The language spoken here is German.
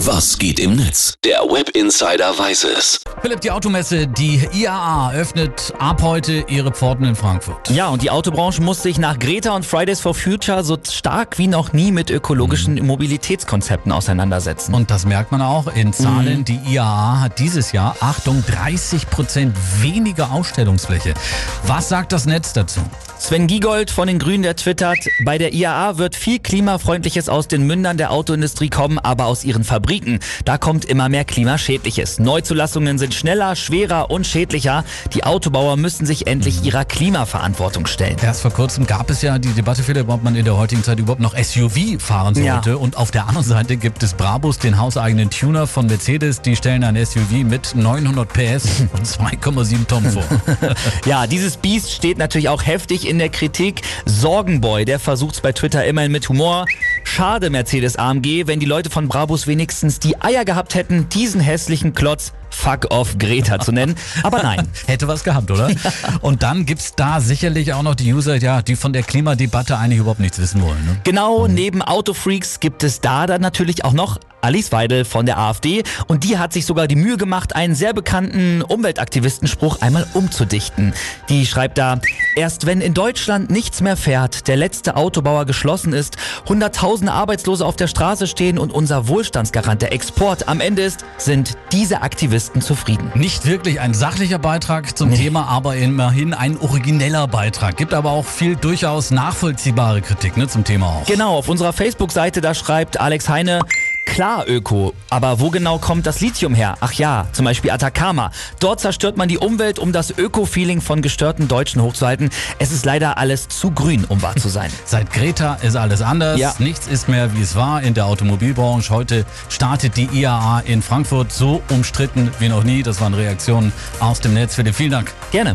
Was geht im Netz? Der Web Insider weiß es. Philipp, die Automesse, die IAA, öffnet ab heute ihre Pforten in Frankfurt. Ja, und die Autobranche muss sich nach Greta und Fridays for Future so stark wie noch nie mit ökologischen mhm. Mobilitätskonzepten auseinandersetzen. Und das merkt man auch in Zahlen. Mhm. Die IAA hat dieses Jahr, Achtung, 30 Prozent weniger Ausstellungsfläche. Was sagt das Netz dazu? Sven Giegold von den Grünen, der twittert, bei der IAA wird viel Klimafreundliches aus den Mündern der Autoindustrie kommen, aber aus ihren Fabriken. Da kommt immer mehr Klimaschädliches. Neuzulassungen sind schneller, schwerer und schädlicher. Die Autobauer müssen sich endlich ihrer Klimaverantwortung stellen. Erst vor kurzem gab es ja die Debatte, Philipp, ob man in der heutigen Zeit überhaupt noch SUV fahren sollte. Ja. Und auf der anderen Seite gibt es Brabus, den hauseigenen Tuner von Mercedes. Die stellen ein SUV mit 900 PS und 2,7 Tonnen vor. ja, dieses Biest steht natürlich auch heftig in der Kritik. Sorgenboy, der versucht es bei Twitter immerhin mit Humor. Schade, Mercedes AMG, wenn die Leute von Brabus wenigstens die Eier gehabt hätten, diesen hässlichen Klotz Fuck off Greta zu nennen. Aber nein. Hätte was gehabt, oder? Ja. Und dann gibt es da sicherlich auch noch die User, ja, die von der Klimadebatte eigentlich überhaupt nichts wissen wollen. Ne? Genau, mhm. neben Autofreaks gibt es da dann natürlich auch noch Alice Weidel von der AfD und die hat sich sogar die Mühe gemacht, einen sehr bekannten Umweltaktivistenspruch einmal umzudichten. Die schreibt da, erst wenn in Deutschland nichts mehr fährt, der letzte Autobauer geschlossen ist, hunderttausende Arbeitslose auf der Straße stehen und unser Wohlstandsgarant, der Export am Ende ist, sind diese Aktivisten zufrieden. Nicht wirklich ein sachlicher Beitrag zum nee. Thema, aber immerhin ein origineller Beitrag. Gibt aber auch viel durchaus nachvollziehbare Kritik ne, zum Thema auch. Genau, auf unserer Facebook-Seite, da schreibt Alex Heine, Klar Öko, aber wo genau kommt das Lithium her? Ach ja, zum Beispiel Atacama. Dort zerstört man die Umwelt, um das Öko-Feeling von gestörten Deutschen hochzuhalten. Es ist leider alles zu grün, um wahr zu sein. Seit Greta ist alles anders. Ja. Nichts ist mehr, wie es war in der Automobilbranche. Heute startet die IAA in Frankfurt so umstritten wie noch nie. Das waren Reaktionen aus dem Netz. Philipp, vielen Dank. Gerne.